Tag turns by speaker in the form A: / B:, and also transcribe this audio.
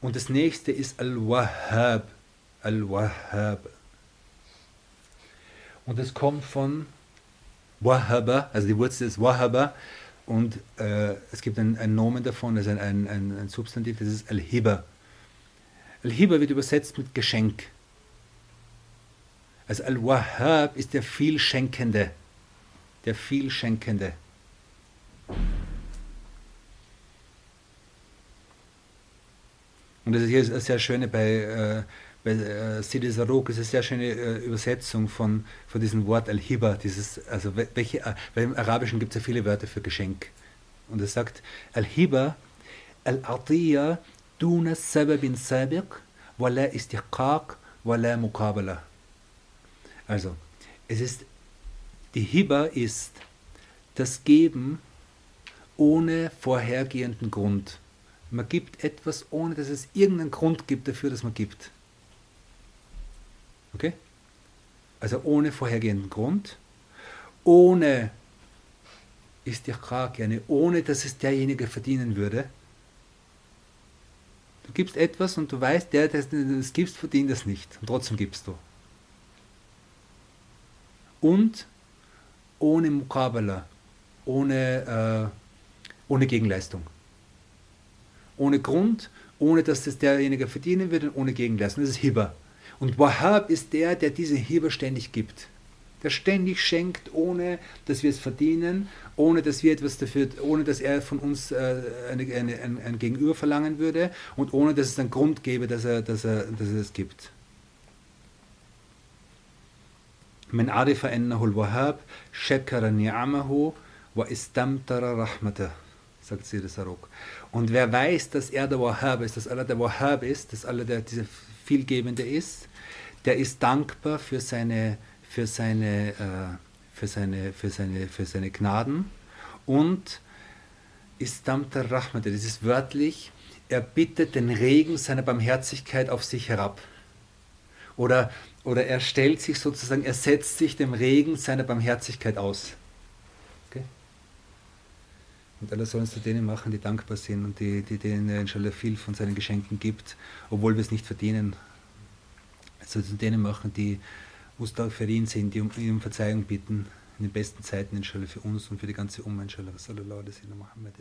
A: Und das nächste ist Al-Wahhab. Al-Wahhab. Und es kommt von Wahhaba, also die Wurzel ist Wahhaba. Und äh, es gibt einen, Nomen davon, also ein, ein, ein, ein Substantiv, das ist Al-Hiba. Al-Hiba wird übersetzt mit Geschenk. Also Al-Wahhab ist der Vielschenkende. Der Vielschenkende. Und das ist hier eine sehr schöne bei, äh, bei äh, Sidi Sarok, ist eine sehr schöne äh, Übersetzung von, von diesem Wort Al-Hiba. Dieses, also welche, äh, weil im Arabischen gibt es ja viele Wörter für Geschenk. Und er sagt, Al-Hiba, Al-Atiya, duna sababin sabiq, wala istiqaq, wala muqabala. Also, es ist, die Hiba ist das Geben ohne vorhergehenden Grund. Man gibt etwas, ohne dass es irgendeinen Grund gibt dafür, dass man gibt. Okay? Also ohne vorhergehenden Grund, ohne ist ja gerne, ohne dass es derjenige verdienen würde. Gibst etwas und du weißt, der, der es gibst, verdient das nicht. Und trotzdem gibst du. Und ohne Mukabala, ohne, äh, ohne Gegenleistung. Ohne Grund, ohne dass das derjenige verdienen wird und ohne Gegenleistung. Das ist Hiba. Und Wahhab ist der, der diese Hiba ständig gibt Der ständig schenkt, ohne dass wir es verdienen, ohne dass wir etwas dafür, ohne dass er von uns äh, eine, eine, ein, ein Gegenüber verlangen würde und ohne dass es einen Grund gäbe, dass er, dass er, dass er es gibt. من عرف أنه الوهاب شكر نعمه وإستمتر رحمته sagt Siri Sarok. Und wer weiß, dass er der Wahhab ist, dass Allah der Wahhab ist, dass Allah der, dieser Vielgebende ist, der ist dankbar für seine, für seine, äh, für seine, für seine, für seine Gnaden und ist Damtar Rahmat, das ist wörtlich, er bittet den Regen seiner Barmherzigkeit auf sich herab. Oder, oder er stellt sich sozusagen, er setzt sich dem Regen seiner Barmherzigkeit aus. Und Allah soll uns zu denen machen, die dankbar sind und die, die denen er inshallah viel von seinen Geschenken gibt, obwohl wir es nicht verdienen. Er soll zu denen machen, die Mustafferin sind, die um, die um Verzeihung bitten, in den besten Zeiten inshallah für uns und für die ganze Umma inshallah. Sallallahu alaihi wa sallam,